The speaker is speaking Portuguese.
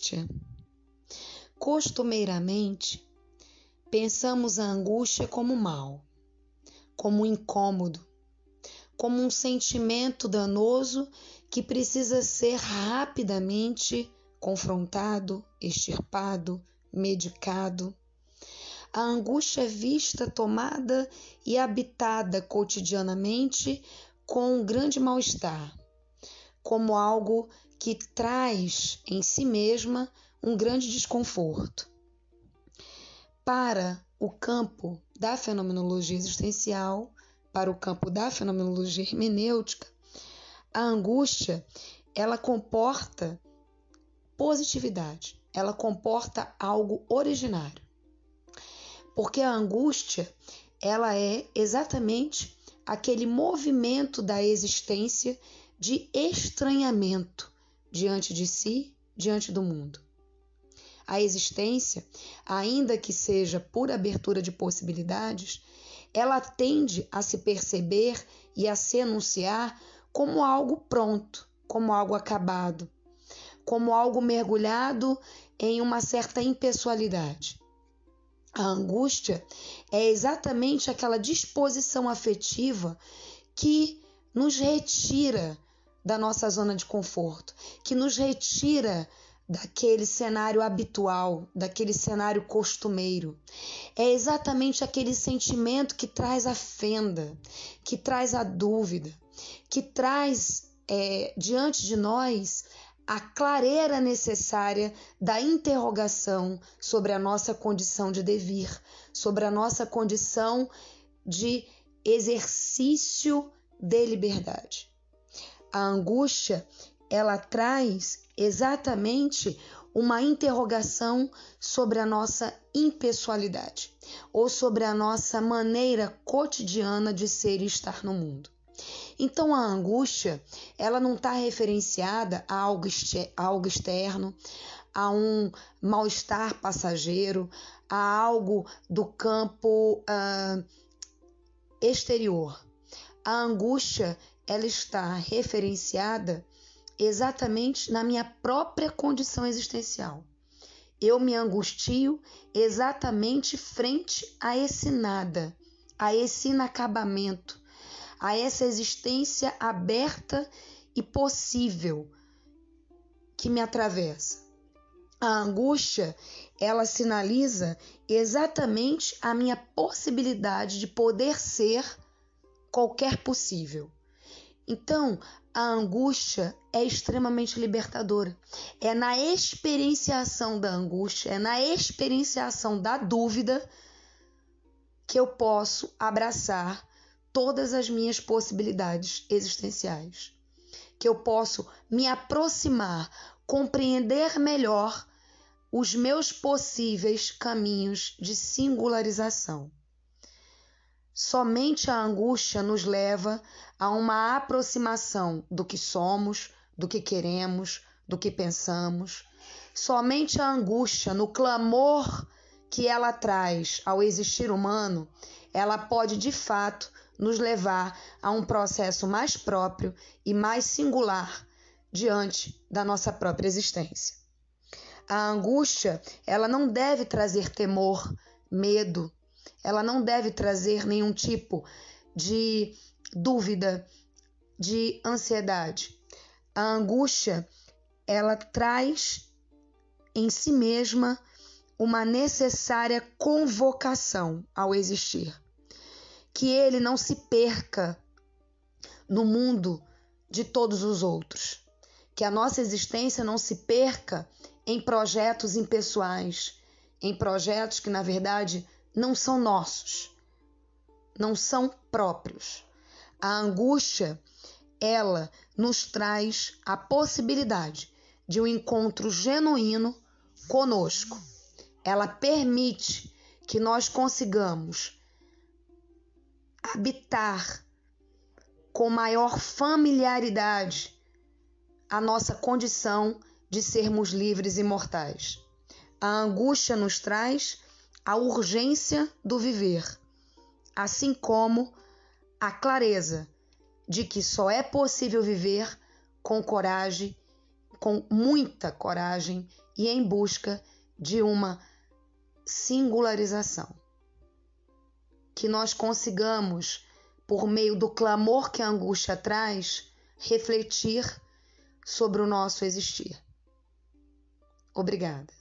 angústia. Costumeiramente, pensamos a angústia como mal, como incômodo, como um sentimento danoso que precisa ser rapidamente confrontado, extirpado, medicado. A angústia é vista, tomada e habitada cotidianamente com um grande mal-estar, como algo que traz em si mesma um grande desconforto. Para o campo da fenomenologia existencial, para o campo da fenomenologia hermenêutica, a angústia ela comporta positividade, ela comporta algo originário. Porque a angústia, ela é exatamente aquele movimento da existência de estranhamento diante de si, diante do mundo. A existência, ainda que seja por abertura de possibilidades, ela tende a se perceber e a se anunciar como algo pronto, como algo acabado, como algo mergulhado em uma certa impessoalidade. A angústia é exatamente aquela disposição afetiva que nos retira da nossa zona de conforto, que nos retira daquele cenário habitual, daquele cenário costumeiro. É exatamente aquele sentimento que traz a fenda, que traz a dúvida, que traz é, diante de nós a clareira necessária da interrogação sobre a nossa condição de devir, sobre a nossa condição de exercício de liberdade. A angústia, ela traz exatamente uma interrogação sobre a nossa impessoalidade ou sobre a nossa maneira cotidiana de ser e estar no mundo. Então a angústia, ela não está referenciada a algo, a algo externo, a um mal-estar passageiro, a algo do campo uh, exterior. A angústia, ela está referenciada exatamente na minha própria condição existencial. Eu me angustio exatamente frente a esse nada, a esse inacabamento, a essa existência aberta e possível que me atravessa. A angústia, ela sinaliza exatamente a minha possibilidade de poder ser qualquer possível. Então, a angústia é extremamente libertadora. É na experienciação da angústia, é na experienciação da dúvida que eu posso abraçar todas as minhas possibilidades existenciais. Que eu posso me aproximar, compreender melhor os meus possíveis caminhos de singularização. Somente a angústia nos leva a uma aproximação do que somos, do que queremos, do que pensamos. Somente a angústia, no clamor que ela traz ao existir humano, ela pode de fato nos levar a um processo mais próprio e mais singular diante da nossa própria existência. A angústia, ela não deve trazer temor, medo, ela não deve trazer nenhum tipo de dúvida, de ansiedade. A angústia, ela traz em si mesma uma necessária convocação ao existir. Que ele não se perca no mundo de todos os outros. Que a nossa existência não se perca em projetos impessoais, em projetos que na verdade não são nossos, não são próprios. A angústia, ela nos traz a possibilidade de um encontro genuíno conosco. Ela permite que nós consigamos habitar com maior familiaridade a nossa condição de sermos livres e mortais. A angústia nos traz a urgência do viver, assim como a clareza de que só é possível viver com coragem, com muita coragem e em busca de uma singularização. Que nós consigamos, por meio do clamor que a angústia traz, refletir sobre o nosso existir. Obrigada.